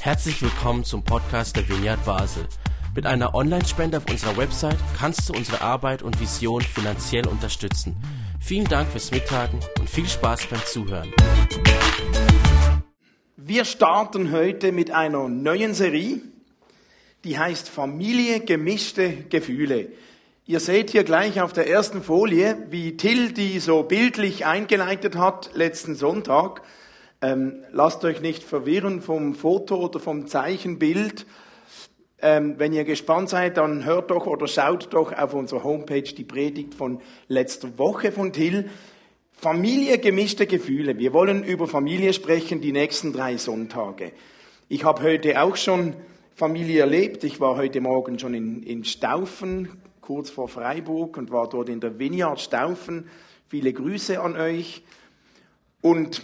Herzlich willkommen zum Podcast der Vineyard Basel. Mit einer Online-Spende auf unserer Website kannst du unsere Arbeit und Vision finanziell unterstützen. Vielen Dank fürs Mittagen und viel Spaß beim Zuhören. Wir starten heute mit einer neuen Serie, die heißt Familie gemischte Gefühle. Ihr seht hier gleich auf der ersten Folie, wie Till die so bildlich eingeleitet hat letzten Sonntag. Ähm, lasst euch nicht verwirren vom Foto oder vom Zeichenbild. Ähm, wenn ihr gespannt seid, dann hört doch oder schaut doch auf unserer Homepage die Predigt von letzter Woche von Till. Familie gemischte Gefühle. Wir wollen über Familie sprechen die nächsten drei Sonntage. Ich habe heute auch schon Familie erlebt. Ich war heute Morgen schon in, in Staufen, kurz vor Freiburg, und war dort in der Vineyard Staufen. Viele Grüße an euch. Und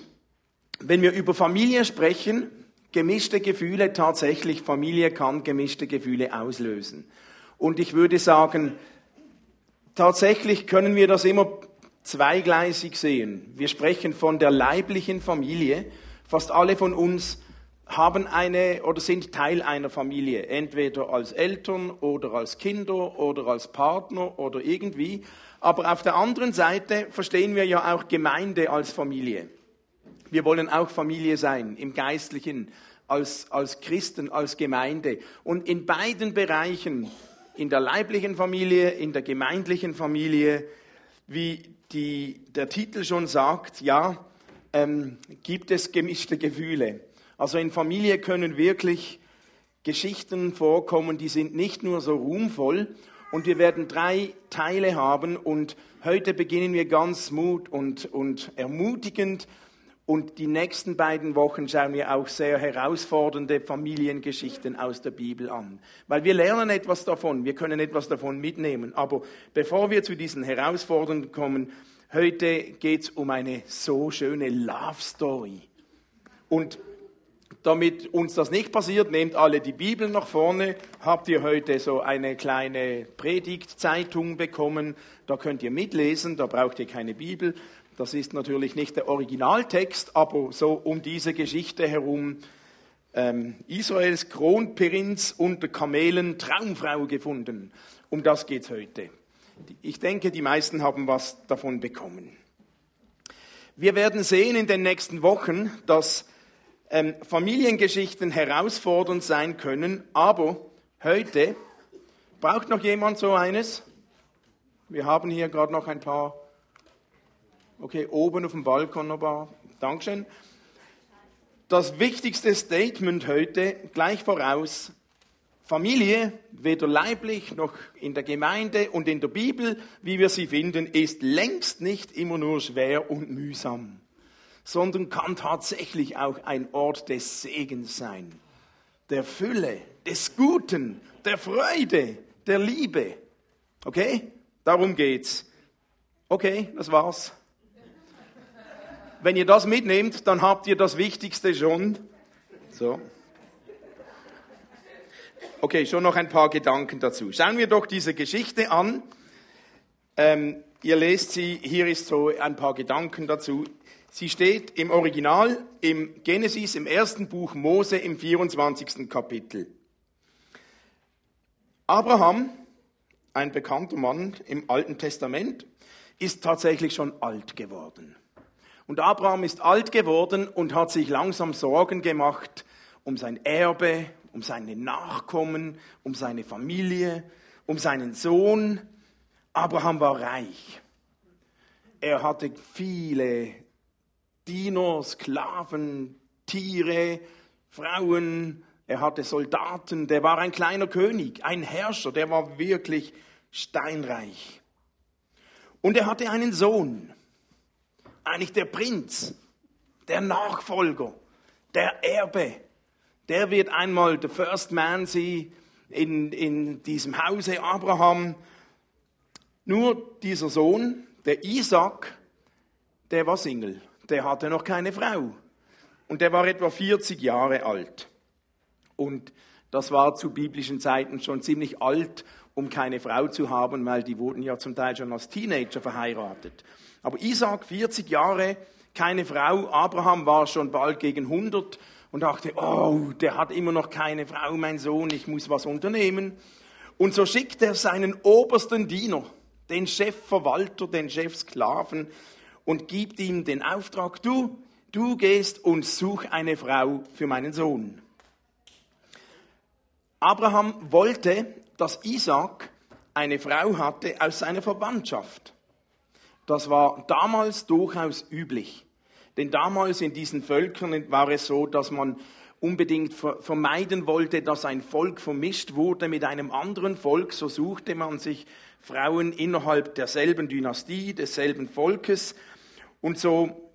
wenn wir über Familie sprechen, gemischte Gefühle, tatsächlich, Familie kann gemischte Gefühle auslösen. Und ich würde sagen, tatsächlich können wir das immer zweigleisig sehen. Wir sprechen von der leiblichen Familie. Fast alle von uns haben eine oder sind Teil einer Familie, entweder als Eltern oder als Kinder oder als Partner oder irgendwie. Aber auf der anderen Seite verstehen wir ja auch Gemeinde als Familie. Wir wollen auch Familie sein, im Geistlichen, als, als Christen, als Gemeinde. Und in beiden Bereichen, in der leiblichen Familie, in der gemeindlichen Familie, wie die, der Titel schon sagt, ja, ähm, gibt es gemischte Gefühle. Also in Familie können wirklich Geschichten vorkommen, die sind nicht nur so ruhmvoll. Und wir werden drei Teile haben und heute beginnen wir ganz mut und, und ermutigend und die nächsten beiden Wochen schauen wir auch sehr herausfordernde Familiengeschichten aus der Bibel an. Weil wir lernen etwas davon, wir können etwas davon mitnehmen. Aber bevor wir zu diesen Herausforderungen kommen, heute geht es um eine so schöne Love Story. Und damit uns das nicht passiert, nehmt alle die Bibel nach vorne. Habt ihr heute so eine kleine Predigtzeitung bekommen? Da könnt ihr mitlesen, da braucht ihr keine Bibel. Das ist natürlich nicht der Originaltext, aber so um diese Geschichte herum. Ähm, Israels Kronprinz unter Kamelen Traumfrau gefunden. Um das geht es heute. Ich denke, die meisten haben was davon bekommen. Wir werden sehen in den nächsten Wochen, dass ähm, Familiengeschichten herausfordernd sein können, aber heute braucht noch jemand so eines. Wir haben hier gerade noch ein paar Okay, oben auf dem Balkon noch ein paar. Dankeschön. Das wichtigste Statement heute gleich voraus. Familie, weder leiblich noch in der Gemeinde und in der Bibel, wie wir sie finden, ist längst nicht immer nur schwer und mühsam, sondern kann tatsächlich auch ein Ort des Segens sein, der Fülle, des Guten, der Freude, der Liebe. Okay? Darum geht's. Okay, das war's wenn ihr das mitnehmt, dann habt ihr das Wichtigste schon. So. Okay, schon noch ein paar Gedanken dazu. Schauen wir doch diese Geschichte an. Ähm, ihr lest sie, hier ist so ein paar Gedanken dazu. Sie steht im Original im Genesis, im ersten Buch Mose im 24. Kapitel. Abraham, ein bekannter Mann im Alten Testament, ist tatsächlich schon alt geworden. Und Abraham ist alt geworden und hat sich langsam Sorgen gemacht um sein Erbe, um seine Nachkommen, um seine Familie, um seinen Sohn. Abraham war reich. Er hatte viele Diener, Sklaven, Tiere, Frauen, er hatte Soldaten, der war ein kleiner König, ein Herrscher, der war wirklich steinreich. Und er hatte einen Sohn eigentlich der Prinz, der Nachfolger, der Erbe. Der wird einmal der First Man sein in, in diesem Hause Abraham. Nur dieser Sohn, der Isaac, der war Single. Der hatte noch keine Frau. Und der war etwa 40 Jahre alt. Und das war zu biblischen Zeiten schon ziemlich alt, um keine Frau zu haben, weil die wurden ja zum Teil schon als Teenager verheiratet. Aber Isaac, 40 Jahre, keine Frau. Abraham war schon bald gegen 100 und dachte, oh, der hat immer noch keine Frau, mein Sohn, ich muss was unternehmen. Und so schickt er seinen obersten Diener, den Chefverwalter, den Chefsklaven, und gibt ihm den Auftrag, du, du gehst und such eine Frau für meinen Sohn. Abraham wollte, dass Isaac eine Frau hatte aus seiner Verwandtschaft. Das war damals durchaus üblich. Denn damals in diesen Völkern war es so, dass man unbedingt vermeiden wollte, dass ein Volk vermischt wurde mit einem anderen Volk. So suchte man sich Frauen innerhalb derselben Dynastie, desselben Volkes. Und so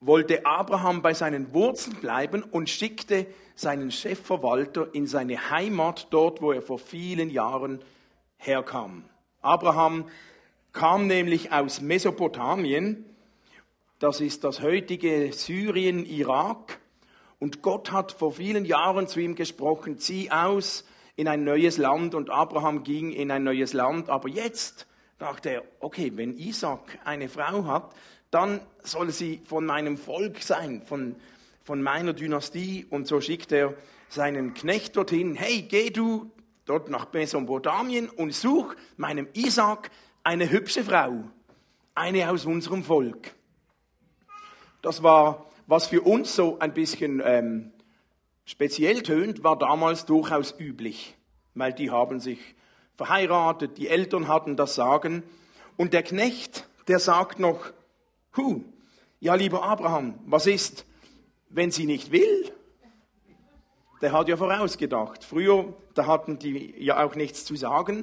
wollte Abraham bei seinen Wurzeln bleiben und schickte seinen Chefverwalter in seine Heimat, dort wo er vor vielen Jahren herkam. Abraham kam nämlich aus Mesopotamien, das ist das heutige Syrien, Irak, und Gott hat vor vielen Jahren zu ihm gesprochen, zieh aus in ein neues Land, und Abraham ging in ein neues Land, aber jetzt dachte er, okay, wenn Isaac eine Frau hat, dann soll sie von meinem Volk sein, von, von meiner Dynastie. Und so schickt er seinen Knecht dorthin, hey, geh du dort nach Mesopotamien und such meinem Isaac eine hübsche Frau, eine aus unserem Volk. Das war, was für uns so ein bisschen ähm, speziell tönt, war damals durchaus üblich, weil die haben sich verheiratet, die Eltern hatten das Sagen. Und der Knecht, der sagt noch, Huh, ja lieber Abraham, was ist, wenn sie nicht will? Der hat ja vorausgedacht. Früher, da hatten die ja auch nichts zu sagen,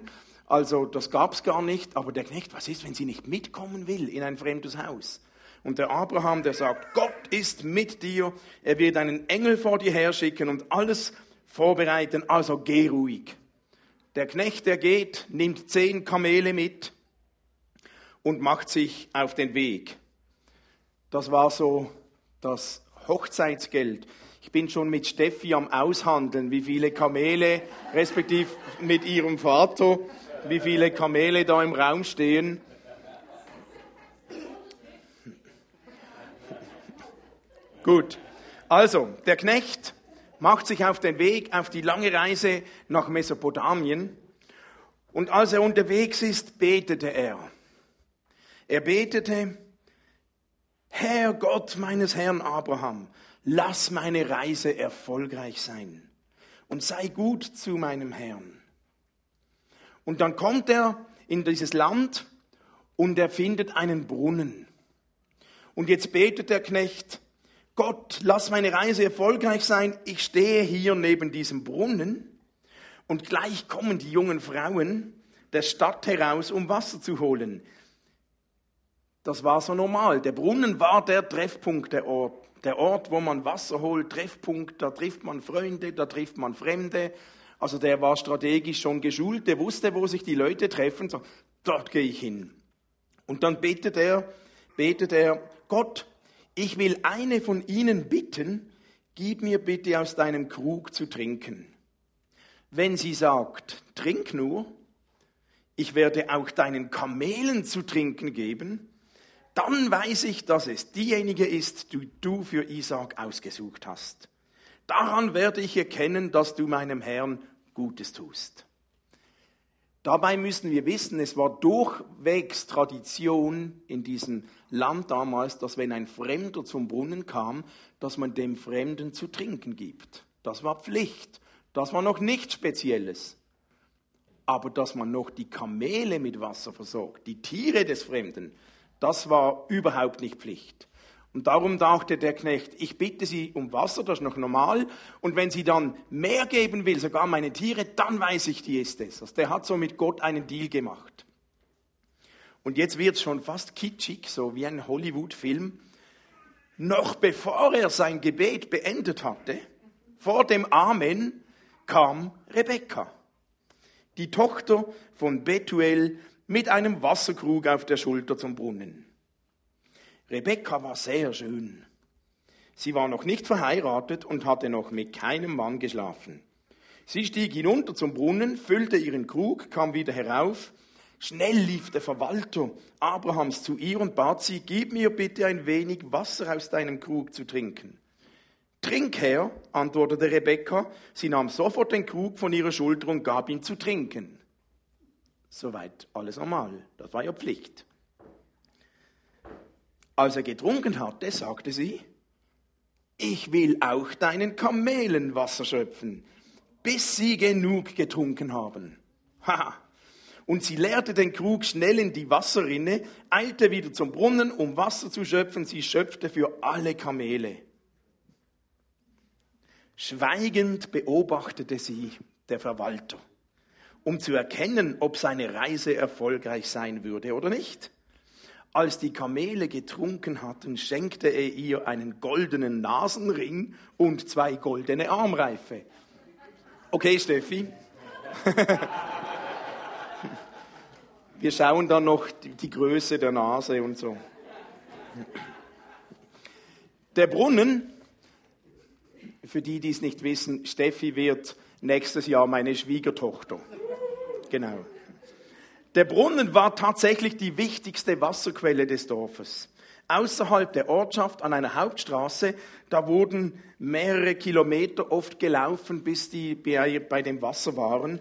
also das gab es gar nicht. Aber der Knecht, was ist, wenn sie nicht mitkommen will in ein fremdes Haus? Und der Abraham, der sagt, Gott ist mit dir, er wird einen Engel vor dir herschicken und alles vorbereiten, also geh ruhig. Der Knecht, der geht, nimmt zehn Kamele mit und macht sich auf den Weg. Das war so das Hochzeitsgeld. Ich bin schon mit Steffi am Aushandeln, wie viele Kamele, respektive mit ihrem Vater, wie viele Kamele da im Raum stehen. Gut, also der Knecht macht sich auf den Weg auf die lange Reise nach Mesopotamien und als er unterwegs ist, betete er. Er betete, Herr Gott meines Herrn Abraham, lass meine Reise erfolgreich sein und sei gut zu meinem Herrn. Und dann kommt er in dieses Land und er findet einen Brunnen. Und jetzt betet der Knecht, Gott, lass meine Reise erfolgreich sein. Ich stehe hier neben diesem Brunnen und gleich kommen die jungen Frauen der Stadt heraus, um Wasser zu holen. Das war so normal. Der Brunnen war der Treffpunkt, der Ort. Der Ort, wo man Wasser holt, Treffpunkt, da trifft man Freunde, da trifft man Fremde. Also der war strategisch schon geschult, der wusste, wo sich die Leute treffen. So, dort gehe ich hin. Und dann betet er, betet er, Gott, ich will eine von ihnen bitten, gib mir bitte aus deinem Krug zu trinken. Wenn sie sagt, trink nur, ich werde auch deinen Kamelen zu trinken geben, dann weiß ich, dass es diejenige ist, die du für Isaac ausgesucht hast. Daran werde ich erkennen, dass du meinem Herrn Gutes tust. Dabei müssen wir wissen, es war durchwegs Tradition in diesem Land damals, dass wenn ein Fremder zum Brunnen kam, dass man dem Fremden zu trinken gibt. Das war Pflicht. Das war noch nichts Spezielles. Aber dass man noch die Kamele mit Wasser versorgt, die Tiere des Fremden, das war überhaupt nicht Pflicht. Und darum dachte der Knecht, ich bitte Sie um Wasser, das ist noch normal. Und wenn sie dann mehr geben will, sogar meine Tiere, dann weiß ich, die ist es. Also der hat so mit Gott einen Deal gemacht. Und jetzt wird es schon fast kitschig, so wie ein Hollywood-Film. Noch bevor er sein Gebet beendet hatte, vor dem Amen, kam Rebekka, die Tochter von Betuel, mit einem Wasserkrug auf der Schulter zum Brunnen. Rebekka war sehr schön. Sie war noch nicht verheiratet und hatte noch mit keinem Mann geschlafen. Sie stieg hinunter zum Brunnen, füllte ihren Krug, kam wieder herauf. Schnell lief der Verwalter Abrahams zu ihr und bat sie, gib mir bitte ein wenig Wasser aus deinem Krug zu trinken. Trink her, antwortete Rebekka. Sie nahm sofort den Krug von ihrer Schulter und gab ihn zu trinken. Soweit alles normal. Das war ihr Pflicht. Als er getrunken hatte, sagte sie, ich will auch deinen Kamelen Wasser schöpfen, bis sie genug getrunken haben. Haha. Und sie leerte den Krug schnell in die Wasserrinne, eilte wieder zum Brunnen, um Wasser zu schöpfen. Sie schöpfte für alle Kamele. Schweigend beobachtete sie der Verwalter, um zu erkennen, ob seine Reise erfolgreich sein würde oder nicht. Als die Kamele getrunken hatten, schenkte er ihr einen goldenen Nasenring und zwei goldene Armreife. Okay, Steffi. Wir schauen dann noch die Größe der Nase und so. Der Brunnen, für die, die es nicht wissen, Steffi wird nächstes Jahr meine Schwiegertochter. Genau. Der Brunnen war tatsächlich die wichtigste Wasserquelle des Dorfes. Außerhalb der Ortschaft an einer Hauptstraße, da wurden mehrere Kilometer oft gelaufen, bis die bei dem Wasser waren.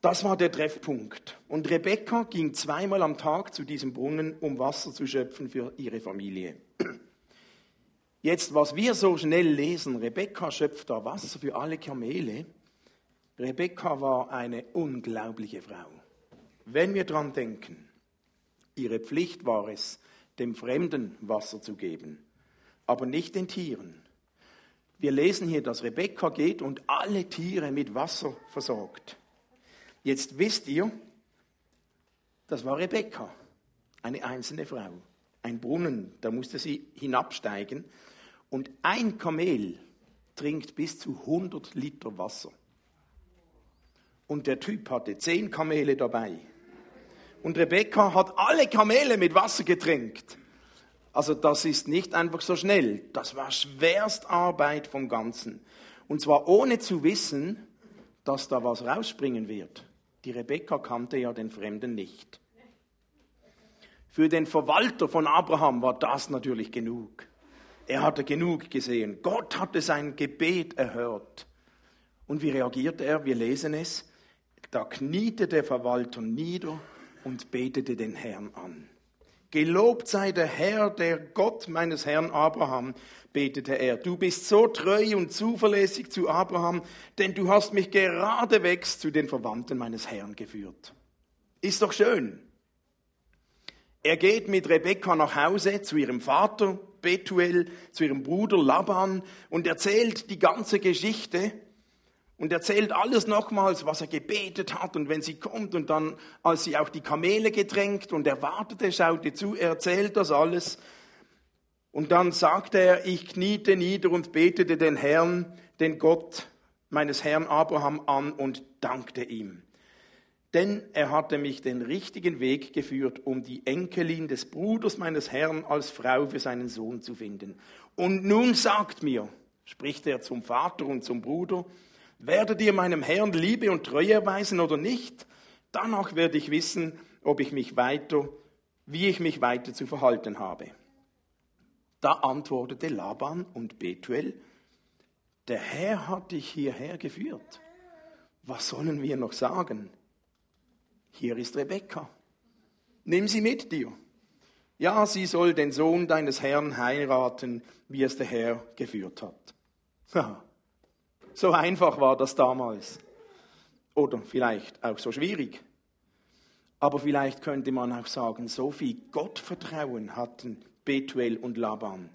Das war der Treffpunkt. Und Rebekka ging zweimal am Tag zu diesem Brunnen, um Wasser zu schöpfen für ihre Familie. Jetzt, was wir so schnell lesen, Rebekka schöpft da Wasser für alle Kamele. Rebekka war eine unglaubliche Frau. Wenn wir dran denken, ihre Pflicht war es, dem Fremden Wasser zu geben, aber nicht den Tieren. Wir lesen hier, dass Rebekka geht und alle Tiere mit Wasser versorgt. Jetzt wisst ihr, das war Rebekka, eine einzelne Frau. Ein Brunnen, da musste sie hinabsteigen. Und ein Kamel trinkt bis zu 100 Liter Wasser. Und der Typ hatte zehn Kamele dabei. Und Rebekka hat alle Kamele mit Wasser getränkt. Also das ist nicht einfach so schnell. Das war Schwerstarbeit vom Ganzen. Und zwar ohne zu wissen, dass da was rausspringen wird. Die Rebekka kannte ja den Fremden nicht. Für den Verwalter von Abraham war das natürlich genug. Er hatte genug gesehen. Gott hatte sein Gebet erhört. Und wie reagierte er? Wir lesen es. Da kniete der Verwalter nieder und betete den Herrn an. Gelobt sei der Herr, der Gott meines Herrn Abraham, betete er. Du bist so treu und zuverlässig zu Abraham, denn du hast mich geradewegs zu den Verwandten meines Herrn geführt. Ist doch schön. Er geht mit Rebekka nach Hause zu ihrem Vater Betuel, zu ihrem Bruder Laban und erzählt die ganze Geschichte und erzählt alles nochmals, was er gebetet hat und wenn sie kommt und dann, als sie auch die Kamele getränkt und er wartete, schaute zu, er erzählt das alles. Und dann sagte er, ich kniete nieder und betete den Herrn, den Gott meines Herrn Abraham an und dankte ihm. Denn er hatte mich den richtigen Weg geführt, um die Enkelin des Bruders meines Herrn als Frau für seinen Sohn zu finden. Und nun sagt mir, spricht er zum Vater und zum Bruder, Werdet ihr meinem Herrn Liebe und Treue erweisen oder nicht? Danach werde ich wissen, ob ich mich weiter, wie ich mich weiter zu verhalten habe. Da antwortete Laban und Betuel, der Herr hat dich hierher geführt. Was sollen wir noch sagen? Hier ist Rebekka. Nimm sie mit dir. Ja, sie soll den Sohn deines Herrn heiraten, wie es der Herr geführt hat. So einfach war das damals. Oder vielleicht auch so schwierig. Aber vielleicht könnte man auch sagen, so viel Gottvertrauen hatten Betuel und Laban.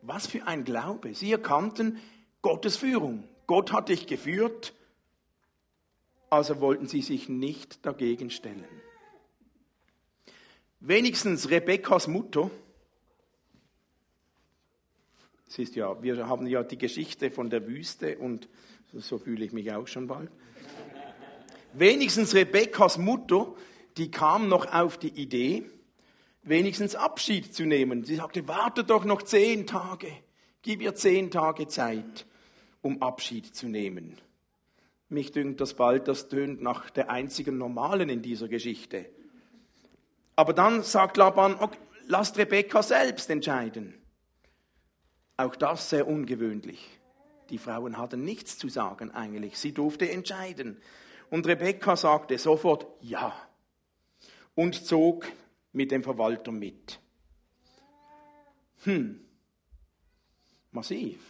Was für ein Glaube. Sie erkannten Gottes Führung. Gott hat dich geführt, also wollten sie sich nicht dagegen stellen. Wenigstens Rebekkas Mutter, es ist ja, wir haben ja die Geschichte von der Wüste und so fühle ich mich auch schon bald. Wenigstens Rebekkas Mutter, die kam noch auf die Idee, wenigstens Abschied zu nehmen. Sie sagte, warte doch noch zehn Tage, gib ihr zehn Tage Zeit, um Abschied zu nehmen. Mich dünkt das bald, das tönt nach der einzigen Normalen in dieser Geschichte. Aber dann sagt Laban, okay, lasst Rebekka selbst entscheiden. Auch das sehr ungewöhnlich. Die Frauen hatten nichts zu sagen eigentlich. Sie durfte entscheiden. Und Rebekka sagte sofort Ja und zog mit dem Verwalter mit. Hm, massiv.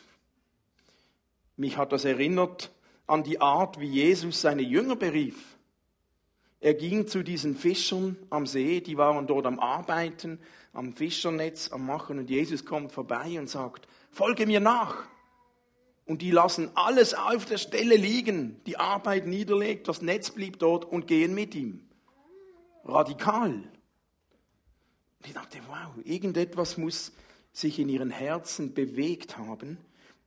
Mich hat das erinnert an die Art, wie Jesus seine Jünger berief. Er ging zu diesen Fischern am See, die waren dort am Arbeiten, am Fischernetz am Machen und Jesus kommt vorbei und sagt, folge mir nach. Und die lassen alles auf der Stelle liegen, die Arbeit niederlegt, das Netz blieb dort und gehen mit ihm. Radikal. Und ich dachte, wow, irgendetwas muss sich in ihren Herzen bewegt haben,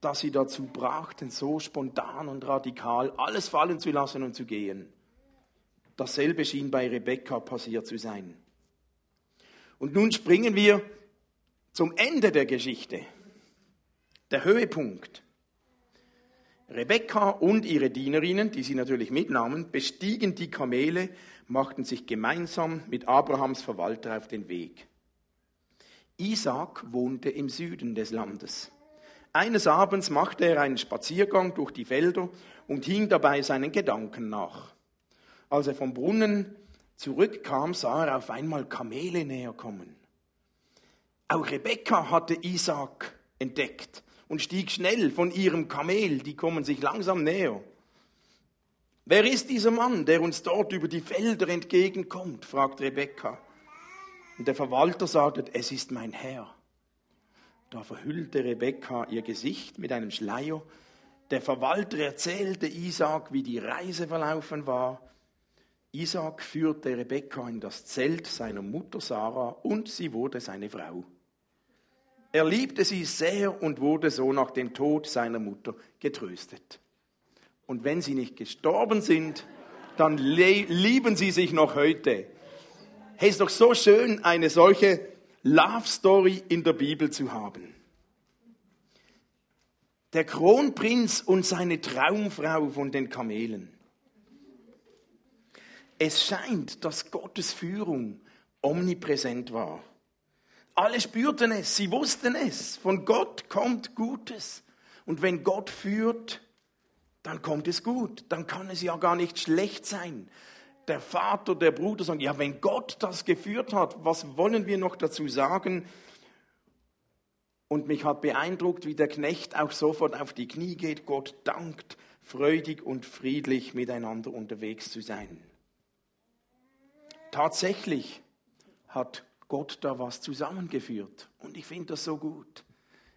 dass sie dazu brachten, so spontan und radikal alles fallen zu lassen und zu gehen. Dasselbe schien bei Rebekka passiert zu sein. Und nun springen wir zum Ende der Geschichte. Der Höhepunkt. Rebekka und ihre Dienerinnen, die sie natürlich mitnahmen, bestiegen die Kamele, machten sich gemeinsam mit Abrahams Verwalter auf den Weg. Isaac wohnte im Süden des Landes. Eines Abends machte er einen Spaziergang durch die Felder und hing dabei seinen Gedanken nach. Als er vom Brunnen zurückkam, sah er auf einmal Kamele näher kommen. Auch Rebekka hatte Isaac entdeckt und stieg schnell von ihrem Kamel, die kommen sich langsam näher. Wer ist dieser Mann, der uns dort über die Felder entgegenkommt? fragt Rebekka. Und der Verwalter sagte, es ist mein Herr. Da verhüllte Rebekka ihr Gesicht mit einem Schleier. Der Verwalter erzählte Isaac, wie die Reise verlaufen war. Isaac führte Rebekka in das Zelt seiner Mutter Sarah und sie wurde seine Frau. Er liebte sie sehr und wurde so nach dem Tod seiner Mutter getröstet. Und wenn sie nicht gestorben sind, dann lieben sie sich noch heute. Hey, ist doch so schön, eine solche Love Story in der Bibel zu haben. Der Kronprinz und seine Traumfrau von den Kamelen. Es scheint, dass Gottes Führung omnipräsent war. Alle spürten es, sie wussten es. Von Gott kommt Gutes. Und wenn Gott führt, dann kommt es gut. Dann kann es ja gar nicht schlecht sein. Der Vater, der Bruder sagen, ja, wenn Gott das geführt hat, was wollen wir noch dazu sagen? Und mich hat beeindruckt, wie der Knecht auch sofort auf die Knie geht, Gott dankt, freudig und friedlich miteinander unterwegs zu sein. Tatsächlich hat Gott da was zusammengeführt. Und ich finde das so gut.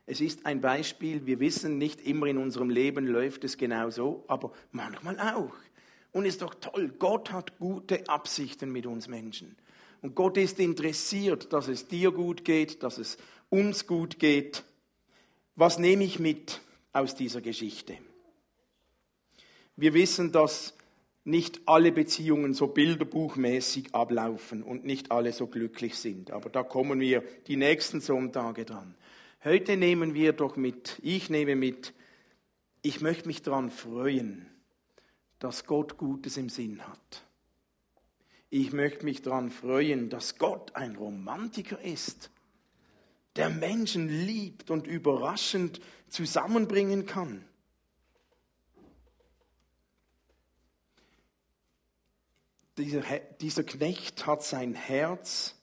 Es ist ein Beispiel, wir wissen, nicht immer in unserem Leben läuft es genau so, aber manchmal auch. Und ist doch toll, Gott hat gute Absichten mit uns Menschen. Und Gott ist interessiert, dass es dir gut geht, dass es uns gut geht. Was nehme ich mit aus dieser Geschichte? Wir wissen, dass nicht alle Beziehungen so bilderbuchmäßig ablaufen und nicht alle so glücklich sind. Aber da kommen wir die nächsten Sonntage dran. Heute nehmen wir doch mit, ich nehme mit, ich möchte mich daran freuen, dass Gott Gutes im Sinn hat. Ich möchte mich daran freuen, dass Gott ein Romantiker ist, der Menschen liebt und überraschend zusammenbringen kann. Dieser, dieser Knecht hat sein Herz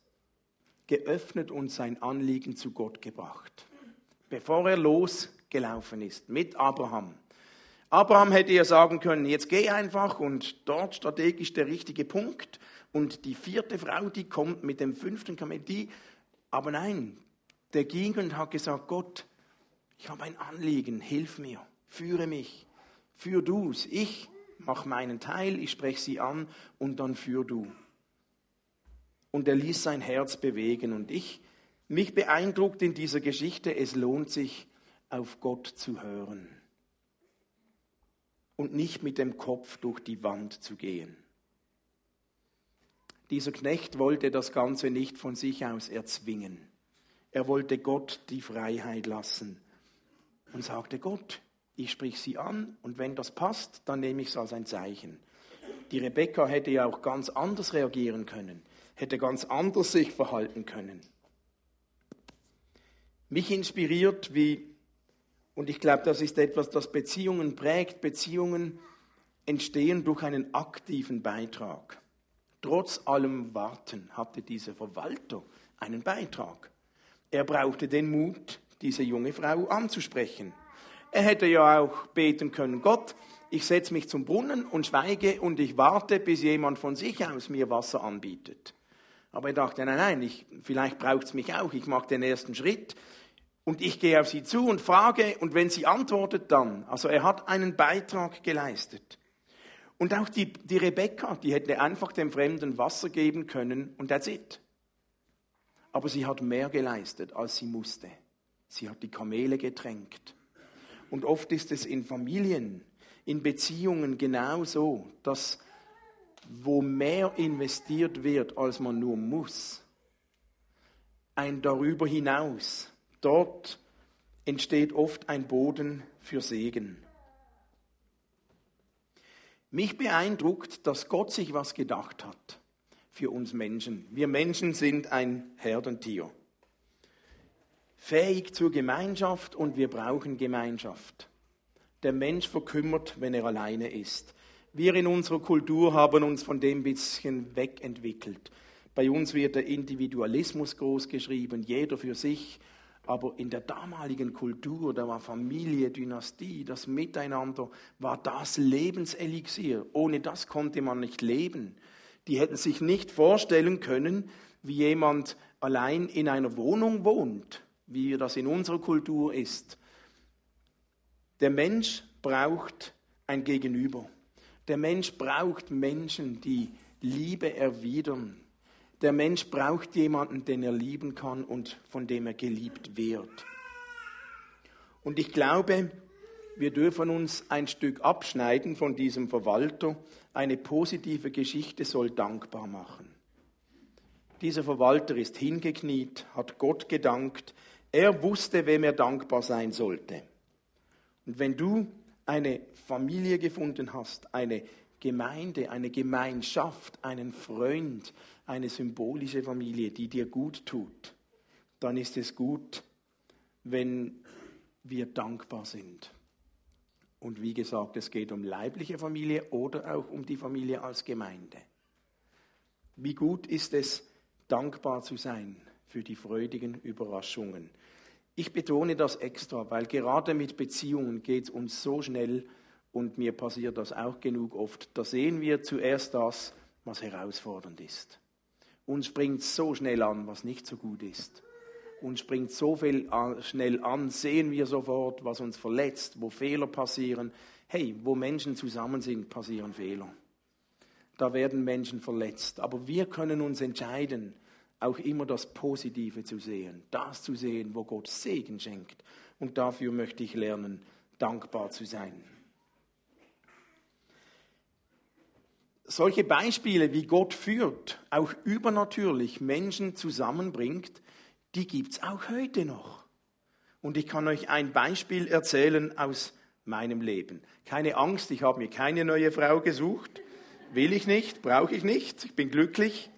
geöffnet und sein Anliegen zu Gott gebracht, bevor er losgelaufen ist mit Abraham. Abraham hätte ja sagen können, jetzt geh einfach und dort strategisch der richtige Punkt. Und die vierte Frau, die kommt mit dem fünften Kamel, die, aber nein, der ging und hat gesagt, Gott, ich habe ein Anliegen, hilf mir, führe mich, führ du's, ich mach meinen Teil, ich spreche sie an und dann führ du. Und er ließ sein Herz bewegen und ich, mich beeindruckt in dieser Geschichte, es lohnt sich, auf Gott zu hören und nicht mit dem Kopf durch die Wand zu gehen. Dieser Knecht wollte das Ganze nicht von sich aus erzwingen. Er wollte Gott die Freiheit lassen und sagte, Gott, ich sprich sie an und wenn das passt, dann nehme ich es als ein Zeichen. Die Rebecca hätte ja auch ganz anders reagieren können, hätte ganz anders sich verhalten können. Mich inspiriert, wie Und ich glaube, das ist etwas, das Beziehungen prägt. Beziehungen entstehen durch einen aktiven Beitrag. Trotz allem Warten hatte dieser Verwalter einen Beitrag. Er brauchte den Mut, diese junge Frau anzusprechen. Er hätte ja auch beten können, Gott, ich setze mich zum Brunnen und schweige und ich warte, bis jemand von sich aus mir Wasser anbietet. Aber er dachte, nein, nein, ich, vielleicht braucht es mich auch, ich mache den ersten Schritt und ich gehe auf sie zu und frage und wenn sie antwortet, dann. Also er hat einen Beitrag geleistet. Und auch die, die Rebecca, die hätte einfach dem Fremden Wasser geben können und that's it. Aber sie hat mehr geleistet, als sie musste. Sie hat die Kamele getränkt. Und oft ist es in Familien, in Beziehungen genauso, dass wo mehr investiert wird, als man nur muss, ein darüber hinaus, dort entsteht oft ein Boden für Segen. Mich beeindruckt, dass Gott sich was gedacht hat für uns Menschen. Wir Menschen sind ein Herdentier. Fähig zur Gemeinschaft und wir brauchen Gemeinschaft. Der Mensch verkümmert, wenn er alleine ist. Wir in unserer Kultur haben uns von dem bisschen wegentwickelt. Bei uns wird der Individualismus groß geschrieben, jeder für sich aber in der damaligen Kultur, da war Familie, Dynastie, das Miteinander, war das Lebenselixier. Ohne das konnte man nicht leben. Die hätten sich nicht vorstellen können, wie jemand allein in einer Wohnung wohnt, wie das in unserer Kultur ist. Der Mensch braucht ein Gegenüber. Der Mensch braucht Menschen, die Liebe erwidern, der Mensch braucht jemanden, den er lieben kann und von dem er geliebt wird. Und ich glaube, wir dürfen uns ein Stück abschneiden von diesem Verwalter. Eine positive Geschichte soll dankbar machen. Dieser Verwalter ist hingekniet, hat Gott gedankt. Er wusste, wem er dankbar sein sollte. Und wenn du eine Familie gefunden hast, eine Gemeinde, eine Gemeinschaft, einen Freund, eine symbolische Familie, die dir gut tut, dann ist es gut, wenn wir dankbar sind. Und wie gesagt, es geht um leibliche Familie oder auch um die Familie als Gemeinde. Wie gut ist es, dankbar zu sein für die freudigen Überraschungen. Ich betone das extra, weil gerade mit Beziehungen geht es uns so schnell und mir passiert das auch genug oft. Da sehen wir zuerst das, was herausfordernd ist. Uns springt so schnell an, was nicht so gut ist. Uns springt so viel schnell an, sehen wir sofort, was uns verletzt, wo Fehler passieren. Hey, wo Menschen zusammen sind, passieren Fehler. Da werden Menschen verletzt. Aber wir können uns entscheiden, auch immer das Positive zu sehen, das zu sehen, wo Gott Segen schenkt. Und dafür möchte ich lernen, dankbar zu sein. solche Beispiele, wie Gott führt, auch übernatürlich Menschen zusammenbringt, die gibt es auch heute noch. Und ich kann euch ein Beispiel erzählen aus meinem Leben. Keine Angst, ich habe mir keine neue Frau gesucht. Will ich nicht, brauche ich nicht, ich bin glücklich.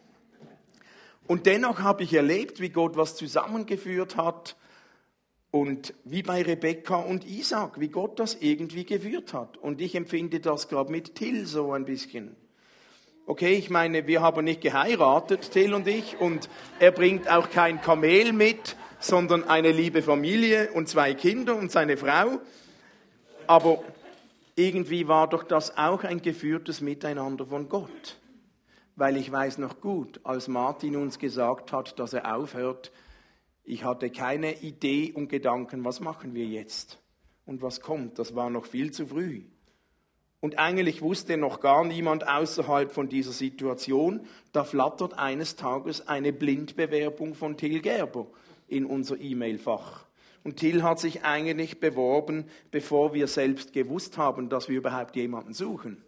Und dennoch habe ich erlebt, wie Gott was zusammengeführt hat und wie bei Rebekka und Isaac, wie Gott das irgendwie geführt hat. Und ich empfinde das gerade mit Till so ein bisschen. Okay, ich meine, wir haben nicht geheiratet, Till und ich, und er bringt auch kein Kamel mit, sondern eine liebe Familie und zwei Kinder und seine Frau. Aber irgendwie war doch das auch ein geführtes Miteinander von Gott. Weil ich weiß noch gut, als Martin uns gesagt hat, dass er aufhört, ich hatte keine Idee und Gedanken, was machen wir jetzt und was kommt. Das war noch viel zu früh. Und eigentlich wusste noch gar niemand außerhalb von dieser Situation, da flattert eines Tages eine Blindbewerbung von Till Gerber in unser E-Mail-Fach. Und Till hat sich eigentlich beworben, bevor wir selbst gewusst haben, dass wir überhaupt jemanden suchen.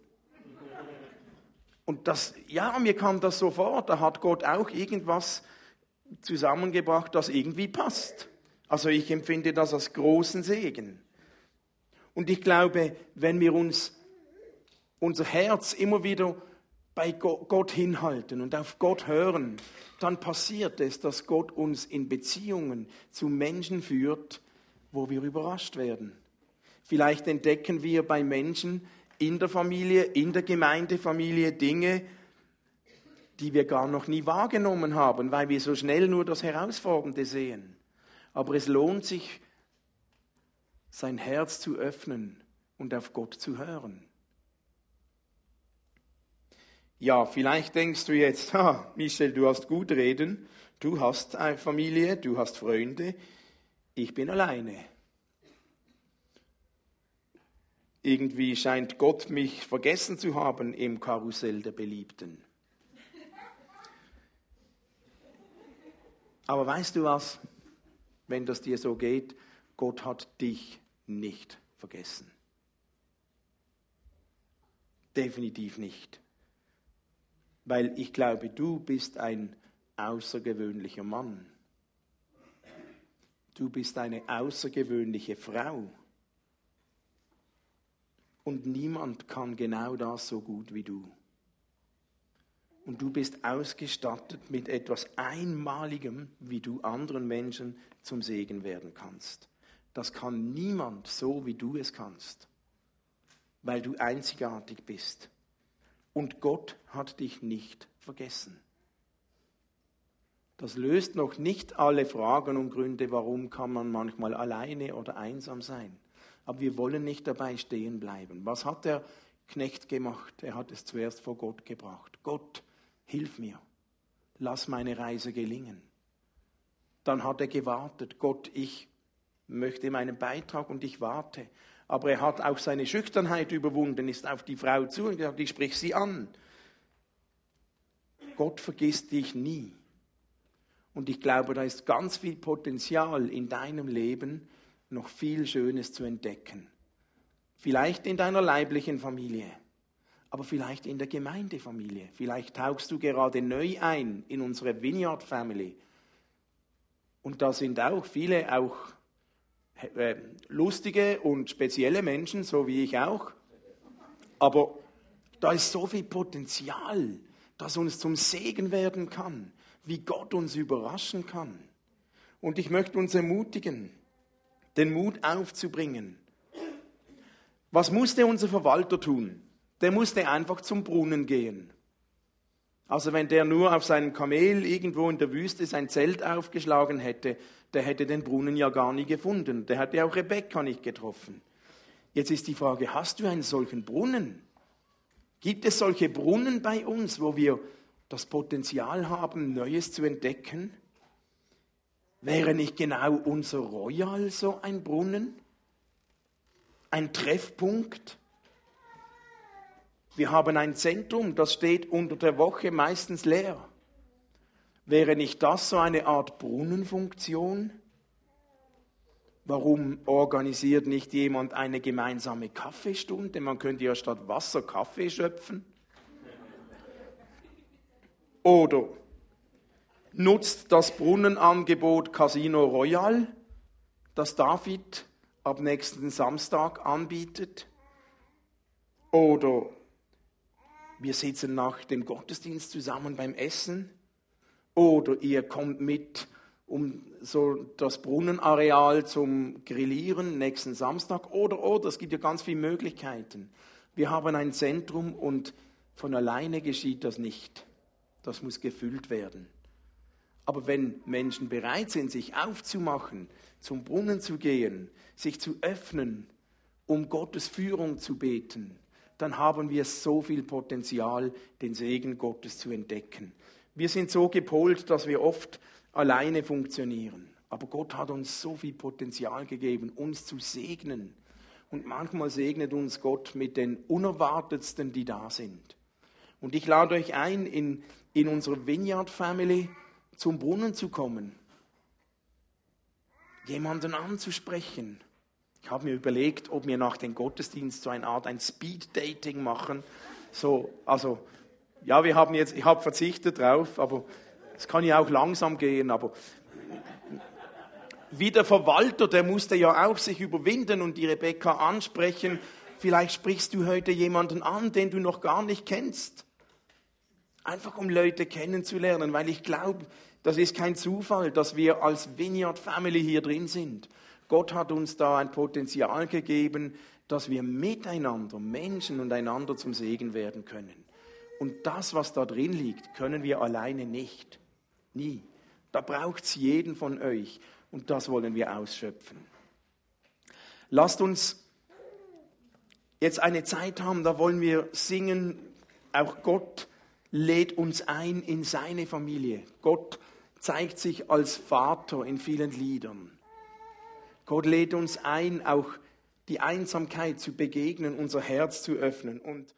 Und das, ja, mir kam das so vor, da hat Gott auch irgendwas zusammengebracht, das irgendwie passt. Also ich empfinde das als großen Segen. Und ich glaube, wenn wir uns unser Herz immer wieder bei Gott hinhalten und auf Gott hören, dann passiert es, dass Gott uns in Beziehungen zu Menschen führt, wo wir überrascht werden. Vielleicht entdecken wir bei Menschen in der Familie, in der Gemeindefamilie Dinge, die wir gar noch nie wahrgenommen haben, weil wir so schnell nur das Herausfordernde sehen. Aber es lohnt sich, sein Herz zu öffnen und auf Gott zu hören. Ja, vielleicht denkst du jetzt, ha, Michel, du hast gut reden, du hast eine Familie, du hast Freunde, ich bin alleine. Irgendwie scheint Gott mich vergessen zu haben im Karussell der Beliebten. Aber weißt du was? Wenn das dir so geht, Gott hat dich nicht vergessen. Definitiv nicht weil ich glaube, du bist ein außergewöhnlicher Mann. Du bist eine außergewöhnliche Frau. Und niemand kann genau das so gut wie du. Und du bist ausgestattet mit etwas Einmaligem, wie du anderen Menschen zum Segen werden kannst. Das kann niemand so, wie du es kannst, weil du einzigartig bist. Und Gott hat dich nicht vergessen. Das löst noch nicht alle Fragen und Gründe, warum kann man manchmal alleine oder einsam sein. Aber wir wollen nicht dabei stehen bleiben. Was hat der Knecht gemacht? Er hat es zuerst vor Gott gebracht. Gott, hilf mir. Lass meine Reise gelingen. Dann hat er gewartet. Gott, ich möchte meinen Beitrag und ich warte. Aber er hat auch seine Schüchternheit überwunden, ist auf die Frau zu und gesagt, ich sprich sie an. Gott vergisst dich nie. Und ich glaube, da ist ganz viel Potenzial in deinem Leben, noch viel Schönes zu entdecken. Vielleicht in deiner leiblichen Familie, aber vielleicht in der Gemeindefamilie. Vielleicht tauchst du gerade neu ein in unsere Vineyard Family. Und da sind auch viele, auch äh, lustige und spezielle Menschen, so wie ich auch. Aber da ist so viel Potenzial, das uns zum Segen werden kann, wie Gott uns überraschen kann. Und ich möchte uns ermutigen, den Mut aufzubringen. Was musste unser Verwalter tun? Der musste einfach zum Brunnen gehen. Also wenn der nur auf seinem Kamel irgendwo in der Wüste sein Zelt aufgeschlagen hätte, der hätte den Brunnen ja gar nie gefunden. Der hätte auch Rebekka nicht getroffen. Jetzt ist die Frage, hast du einen solchen Brunnen? Gibt es solche Brunnen bei uns, wo wir das Potenzial haben, Neues zu entdecken? Wäre nicht genau unser Royal so ein Brunnen? Ein Treffpunkt? Wir haben ein Zentrum, das steht unter der Woche meistens leer. Wäre nicht das so eine Art Brunnenfunktion? Warum organisiert nicht jemand eine gemeinsame Kaffeestunde? Man könnte ja statt Wasser Kaffee schöpfen. Oder nutzt das Brunnenangebot Casino Royal, das David ab nächsten Samstag anbietet? Oder wir sitzen nach dem Gottesdienst zusammen beim Essen oder ihr kommt mit um so das Brunnenareal zum Grillieren nächsten Samstag. Oder, oder, es gibt ja ganz viele Möglichkeiten. Wir haben ein Zentrum und von alleine geschieht das nicht. Das muss gefüllt werden. Aber wenn Menschen bereit sind, sich aufzumachen, zum Brunnen zu gehen, sich zu öffnen, um Gottes Führung zu beten, dann haben wir so viel Potenzial, den Segen Gottes zu entdecken. Wir sind so gepolt, dass wir oft alleine funktionieren. Aber Gott hat uns so viel Potenzial gegeben, uns zu segnen. Und manchmal segnet uns Gott mit den Unerwartetsten, die da sind. Und ich lade euch ein, in, in unsere Vineyard Family zum Brunnen zu kommen. Jemanden anzusprechen. Ich habe mir überlegt, ob wir nach dem Gottesdienst so eine Art ein Speed Dating machen. So, also ja, wir haben jetzt, ich habe verzichtet drauf, aber es kann ja auch langsam gehen, aber wie der Verwalter, der musste ja auch sich überwinden und die Rebecca ansprechen. Vielleicht sprichst du heute jemanden an, den du noch gar nicht kennst. Einfach um Leute kennenzulernen, weil ich glaube, das ist kein Zufall, dass wir als Vineyard Family hier drin sind. Gott hat uns da ein Potenzial gegeben, dass wir miteinander, Menschen und einander zum Segen werden können. Und das, was da drin liegt, können wir alleine nicht. Nie. Da braucht es jeden von euch. Und das wollen wir ausschöpfen. Lasst uns jetzt eine Zeit haben, da wollen wir singen, auch Gott lädt uns ein in seine Familie. Gott zeigt sich als Vater in vielen Liedern. Gott lädt uns ein, auch die Einsamkeit zu begegnen, unser Herz zu öffnen und